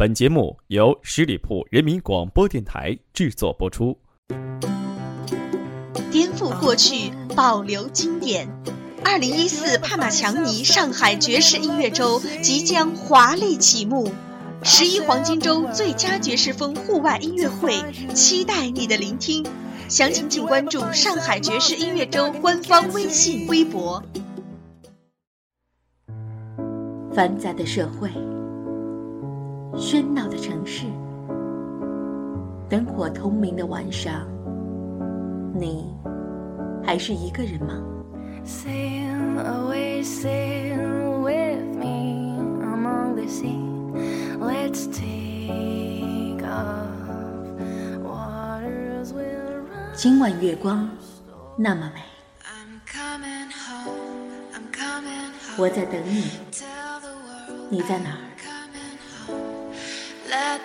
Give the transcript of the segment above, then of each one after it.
本节目由十里铺人民广播电台制作播出。颠覆过去，保留经典。二零一四帕玛强尼上海爵士音乐周即将华丽启幕，十一黄金周最佳爵士风户外音乐会，期待你的聆听。详情请关注上海爵士音乐周官方微信、微博。繁杂的社会，喧闹的城市，灯火通明的晚上，你还是一个人吗？Sail away, sail with me among the sea. Let's take off. Waters will run. 今晚月光那么美，我在等你，你在哪儿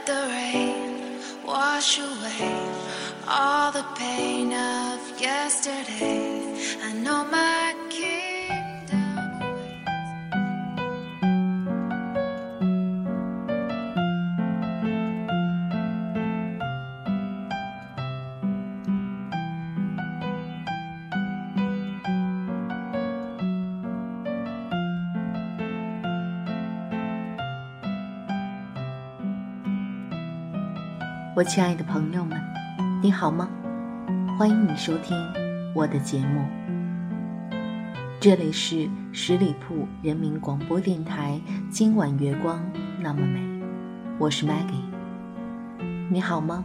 ？Let the rain wash away all the pain of yesterday. I know my 我亲爱的朋友们，你好吗？欢迎你收听我的节目。这里是十里铺人民广播电台。今晚月光那么美，我是 Maggie。你好吗？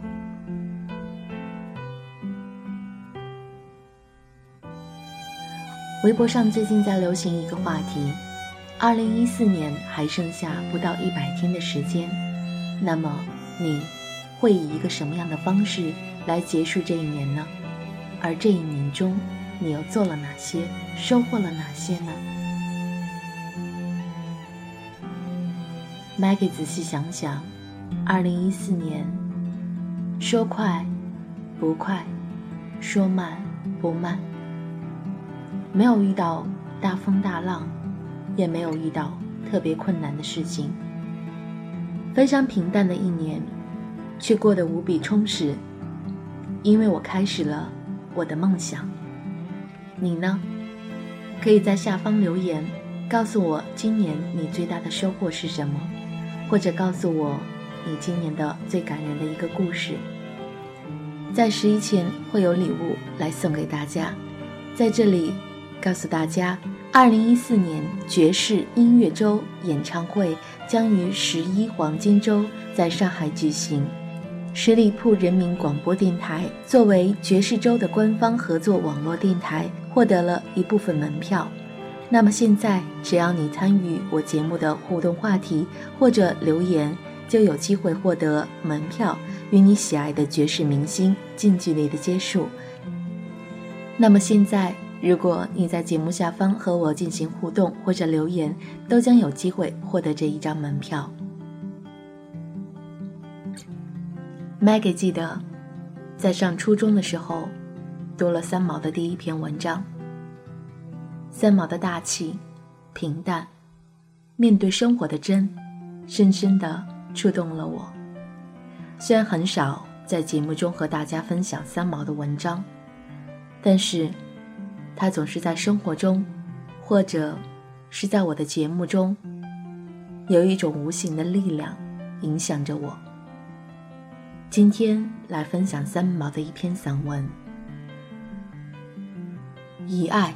微博上最近在流行一个话题：二零一四年还剩下不到一百天的时间，那么你？会以一个什么样的方式来结束这一年呢？而这一年中，你又做了哪些，收获了哪些呢？Maggie 仔细想想，二零一四年，说快不快，说慢不慢，没有遇到大风大浪，也没有遇到特别困难的事情，非常平淡的一年。却过得无比充实，因为我开始了我的梦想。你呢？可以在下方留言，告诉我今年你最大的收获是什么，或者告诉我你今年的最感人的一个故事。在十一前会有礼物来送给大家，在这里告诉大家，二零一四年爵士音乐周演唱会将于十一黄金周在上海举行。十里铺人民广播电台作为爵士州的官方合作网络电台，获得了一部分门票。那么现在，只要你参与我节目的互动话题或者留言，就有机会获得门票，与你喜爱的爵士明星近距离的接触。那么现在，如果你在节目下方和我进行互动或者留言，都将有机会获得这一张门票。Maggie 记得，在上初中的时候，读了三毛的第一篇文章。三毛的大气、平淡，面对生活的真，深深的触动了我。虽然很少在节目中和大家分享三毛的文章，但是，他总是在生活中，或者是在我的节目中，有一种无形的力量影响着我。今天来分享三毛的一篇散文《遗爱》。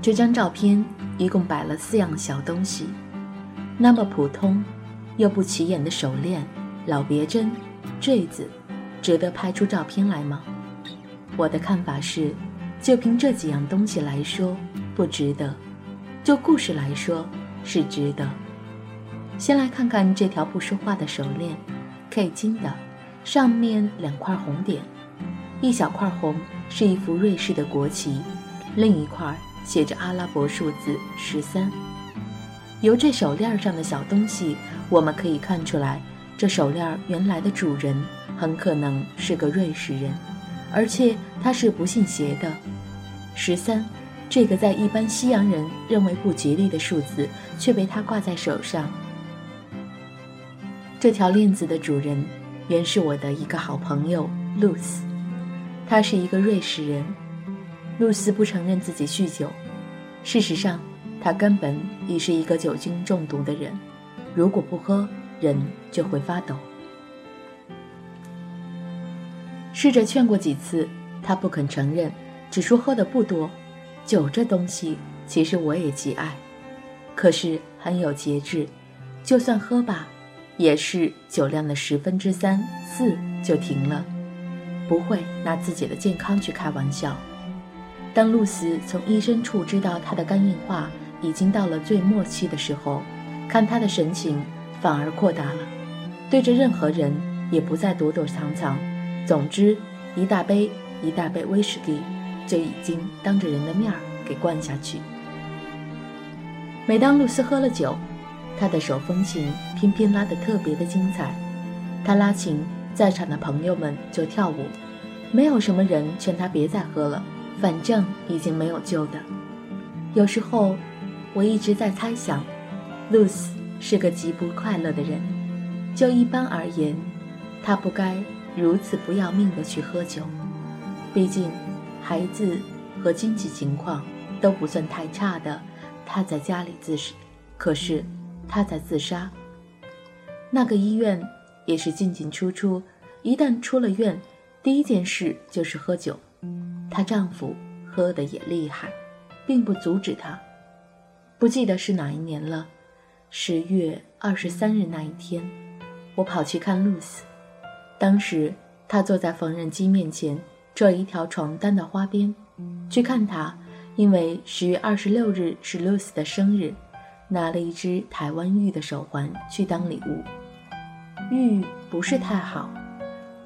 这张照片一共摆了四样小东西，那么普通又不起眼的手链、老别针、坠子，值得拍出照片来吗？我的看法是，就凭这几样东西来说，不值得；就故事来说，是值得。先来看看这条不说话的手链，K 金的，上面两块红点，一小块红是一幅瑞士的国旗，另一块写着阿拉伯数字十三。由这手链上的小东西，我们可以看出来，这手链原来的主人很可能是个瑞士人，而且他是不信邪的。十三，这个在一般西洋人认为不吉利的数字，却被他挂在手上。这条链子的主人，原是我的一个好朋友露丝，他是一个瑞士人。露丝不承认自己酗酒，事实上，他根本已是一个酒精中毒的人。如果不喝，人就会发抖。试着劝过几次，他不肯承认，只说喝的不多。酒这东西，其实我也极爱，可是很有节制，就算喝吧。也是酒量的十分之三四就停了，不会拿自己的健康去开玩笑。当露丝从医生处知道她的肝硬化已经到了最末期的时候，看她的神情反而扩大了，对着任何人也不再躲躲藏藏。总之，一大杯一大杯威士忌就已经当着人的面儿给灌下去。每当露丝喝了酒，他的手风琴偏偏拉得特别的精彩，他拉琴，在场的朋友们就跳舞，没有什么人劝他别再喝了，反正已经没有救的。有时候，我一直在猜想，露丝是个极不快乐的人。就一般而言，他不该如此不要命的去喝酒。毕竟，孩子和经济情况都不算太差的，他在家里自食，可是。她在自杀。那个医院也是进进出出，一旦出了院，第一件事就是喝酒。她丈夫喝的也厉害，并不阻止她。不记得是哪一年了，十月二十三日那一天，我跑去看露丝。当时她坐在缝纫机面前，做一条床单的花边。去看她，因为十月二十六日是露丝的生日。拿了一只台湾玉的手环去当礼物，玉不是太好，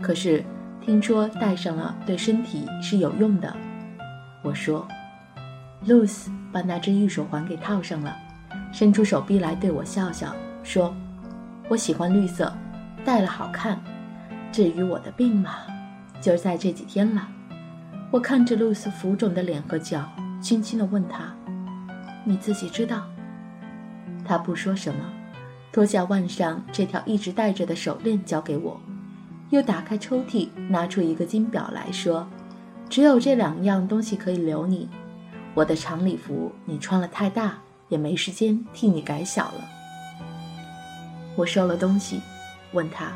可是听说戴上了对身体是有用的。我说，露丝把那只玉手环给套上了，伸出手臂来对我笑笑，说：“我喜欢绿色，戴了好看。至于我的病嘛，就在这几天了。”我看着露丝浮肿的脸和脚，轻轻地问她：“你自己知道？”他不说什么，脱下腕上这条一直戴着的手链交给我，又打开抽屉拿出一个金表来说：“只有这两样东西可以留你。我的长礼服你穿了太大，也没时间替你改小了。”我收了东西，问他：“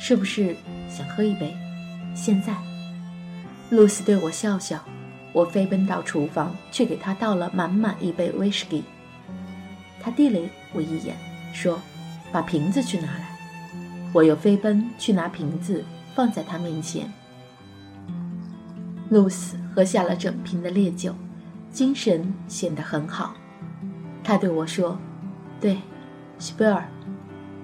是不是想喝一杯？”现在，露丝对我笑笑，我飞奔到厨房去给他倒了满满一杯威士忌。他递了我一眼，说：“把瓶子去拿来。”我又飞奔去拿瓶子，放在他面前。露丝喝下了整瓶的烈酒，精神显得很好。他对我说：“对，希贝尔，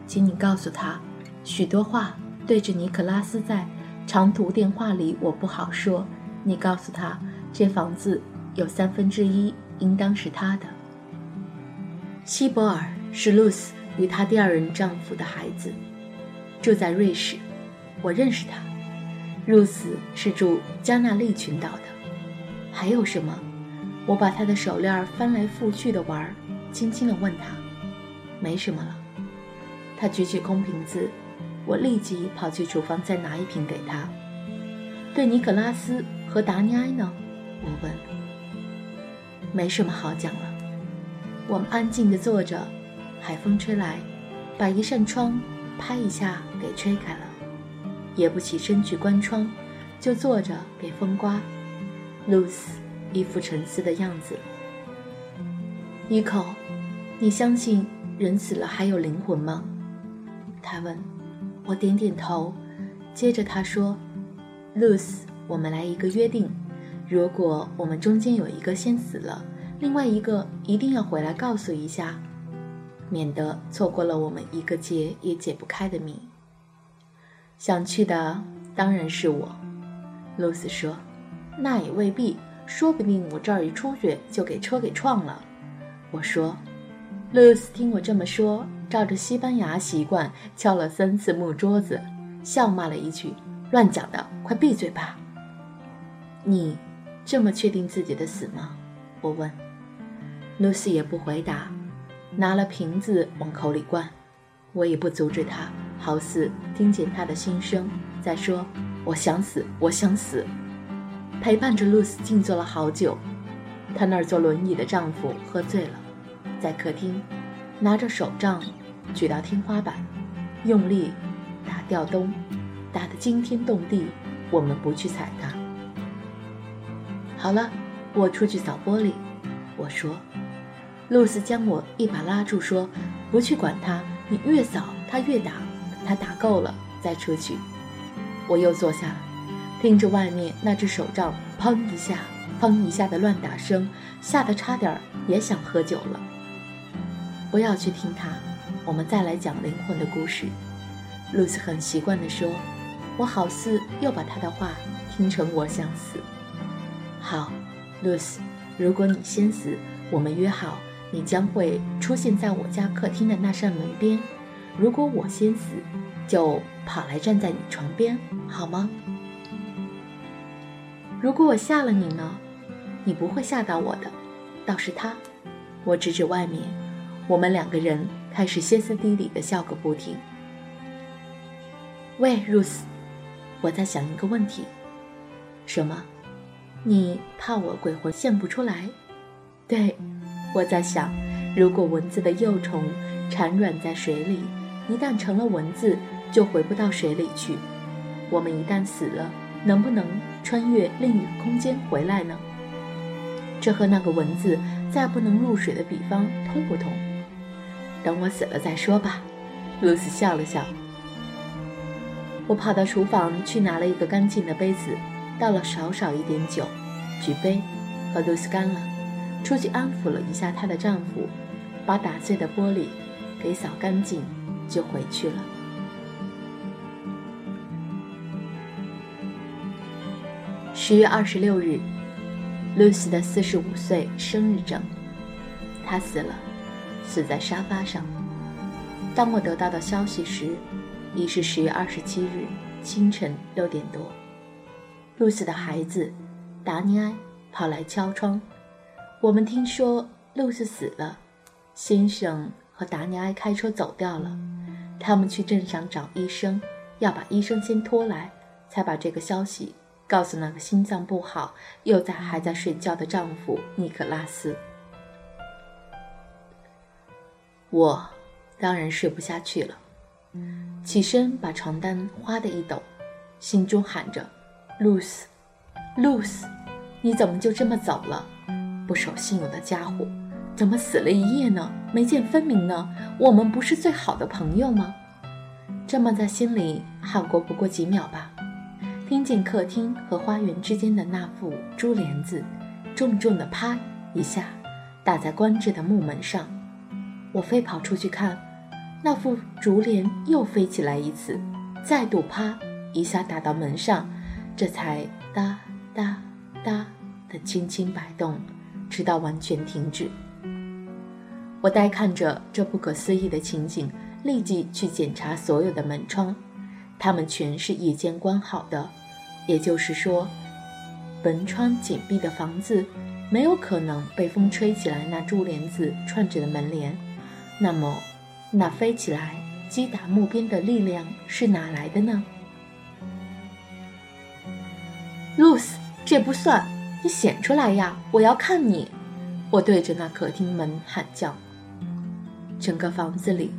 请你告诉他，许多话对着尼克拉斯在长途电话里我不好说。你告诉他，这房子有三分之一应当是他的。”希伯尔是露丝与她第二任丈夫的孩子，住在瑞士。我认识他。露丝是住加纳利群岛的。还有什么？我把她的手链翻来覆去的玩，轻轻地问她：“没什么了。”他举起空瓶子，我立即跑去厨房再拿一瓶给他。对尼可拉斯和达尼埃呢？我问。没什么好讲了。我们安静地坐着，海风吹来，把一扇窗拍一下给吹开了，也不起身去关窗，就坐着给风刮。露丝一副沉思的样子。尼可，你相信人死了还有灵魂吗？他问。我点点头。接着他说：“露丝，我们来一个约定，如果我们中间有一个先死了。”另外一个一定要回来告诉一下，免得错过了我们一个结也解不开的谜。想去的当然是我，露丝说：“那也未必，说不定我这儿一出去就给车给撞了。”我说：“露丝，听我这么说，照着西班牙习惯敲了三次木桌子，笑骂了一句：‘乱讲的，快闭嘴吧！’你这么确定自己的死吗？”我问。露丝也不回答，拿了瓶子往口里灌。我也不阻止他，好似听见他的心声，在说：“我想死，我想死。”陪伴着露丝静坐了好久。她那儿坐轮椅的丈夫喝醉了，在客厅拿着手杖举到天花板，用力打吊灯，打得惊天动地。我们不去踩他。好了，我出去扫玻璃。我说。露丝将我一把拉住，说：“不去管他。”你越扫，他越打，他打够了再出去。我又坐下，听着外面那只手杖砰一下、砰一下的乱打声，吓得差点也想喝酒了。不要去听他，我们再来讲灵魂的故事。露丝很习惯地说：“我好似又把他的话听成我想死。”好，露丝，如果你先死，我们约好。你将会出现在我家客厅的那扇门边。如果我先死，就跑来站在你床边，好吗？如果我吓了你呢？你不会吓到我的，倒是他。我指指外面，我们两个人开始歇斯底里的笑个不停。喂，Ruth，我在想一个问题。什么？你怕我鬼魂现不出来？对。我在想，如果蚊子的幼虫产卵在水里，一旦成了蚊子，就回不到水里去。我们一旦死了，能不能穿越另一个空间回来呢？这和那个蚊子再不能入水的比方通不通？等我死了再说吧。露丝笑了笑。我跑到厨房去拿了一个干净的杯子，倒了少少一点酒，举杯，和露丝干了。出去安抚了一下她的丈夫，把打碎的玻璃给扫干净，就回去了。十月二十六日，Lucy 的四十五岁生日整，她死了，死在沙发上。当我得到的消息时，已是十月二十七日清晨六点多。Lucy 的孩子达尼埃跑来敲窗。我们听说露丝死了，先生和达尼埃开车走掉了。他们去镇上找医生，要把医生先拖来，才把这个消息告诉那个心脏不好又在还在睡觉的丈夫尼克拉斯。我当然睡不下去了，起身把床单哗的一抖，心中喊着：“露丝，露丝，你怎么就这么走了？”不守信用的家伙，怎么死了一夜呢？没见分明呢？我们不是最好的朋友吗？这么在心里喊过不过几秒吧，听见客厅和花园之间的那副珠帘子，重重的啪一下打在关着的木门上。我飞跑出去看，那副竹帘又飞起来一次，再度啪一下打到门上，这才哒哒哒的轻轻摆动。直到完全停止，我呆看着这不可思议的情景，立即去检查所有的门窗，它们全是夜间关好的。也就是说，门窗紧闭的房子没有可能被风吹起来那珠帘子串着的门帘。那么，那飞起来击打木边的力量是哪来的呢？露丝，这不算。你显出来呀！我要看你！我对着那客厅门喊叫。整个房子里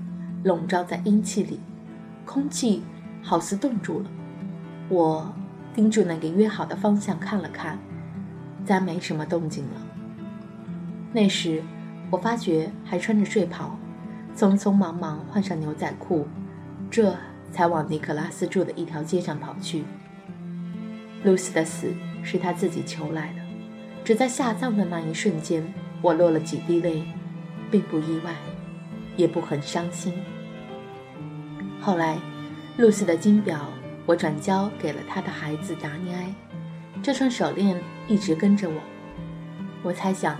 笼罩在阴气里，空气好似冻住了。我盯住那个约好的方向看了看，再没什么动静了。那时我发觉还穿着睡袍，匆匆忙忙换上牛仔裤，这才往尼克拉斯住的一条街上跑去。露丝的死。是他自己求来的，只在下葬的那一瞬间，我落了几滴泪，并不意外，也不很伤心。后来，露丝的金表我转交给了他的孩子达尼埃，这串手链一直跟着我。我猜想，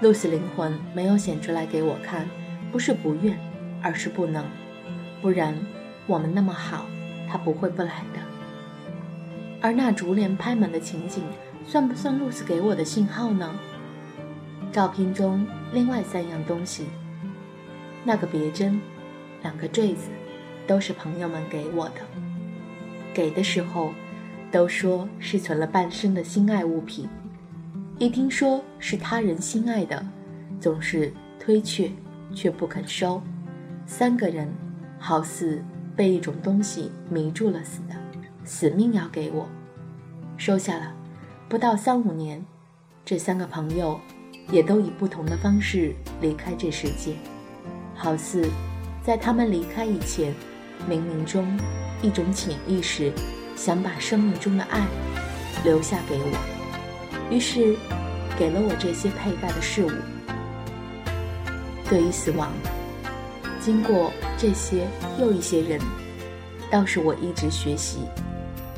露丝灵魂没有显出来给我看，不是不愿，而是不能，不然我们那么好，他不会不来的。而那竹帘拍门的情景，算不算露丝给我的信号呢？照片中另外三样东西，那个别针，两个坠子，都是朋友们给我的。给的时候，都说是存了半生的心爱物品，一听说是他人心爱的，总是推却，却不肯收。三个人，好似被一种东西迷住了似的，死命要给我。收下了，不到三五年，这三个朋友也都以不同的方式离开这世界，好似在他们离开以前，冥冥中一种潜意识想把生命中的爱留下给我，于是给了我这些佩戴的事物。对于死亡，经过这些又一些人，倒是我一直学习，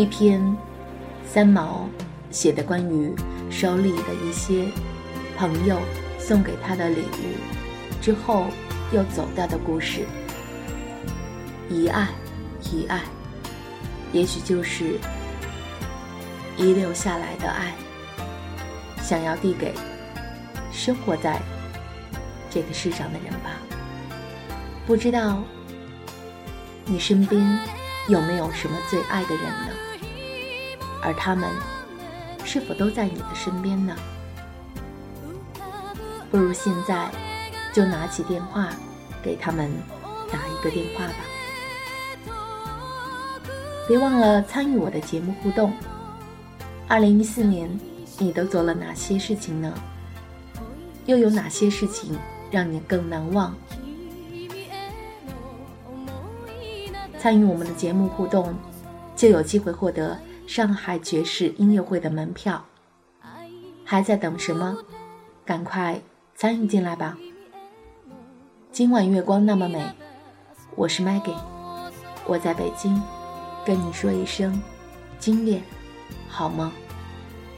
一篇三毛写的关于手里的一些朋友送给他的礼物之后又走掉的故事，遗爱，遗爱，也许就是遗留下来的爱，想要递给生活在这个世上的人吧。不知道你身边有没有什么最爱的人呢？而他们是否都在你的身边呢？不如现在就拿起电话给他们打一个电话吧。别忘了参与我的节目互动。二零一四年，你都做了哪些事情呢？又有哪些事情让你更难忘？参与我们的节目互动，就有机会获得。上海爵士音乐会的门票，还在等什么？赶快参与进来吧！今晚月光那么美，我是 Maggie，我在北京，跟你说一声今夜好吗？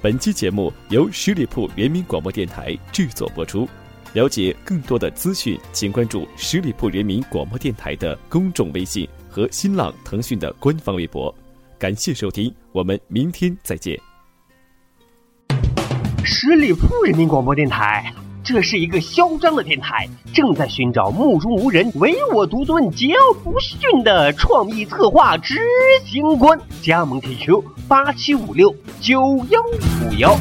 本期节目由十里铺人民广播电台制作播出。了解更多的资讯，请关注十里铺人民广播电台的公众微信和新浪、腾讯的官方微博。感谢收听，我们明天再见。十里铺人民广播电台，这是一个嚣张的电台，正在寻找目中无人、唯我独尊、桀骜不驯的创意策划执行官。加盟 QQ：八七五六九幺五幺。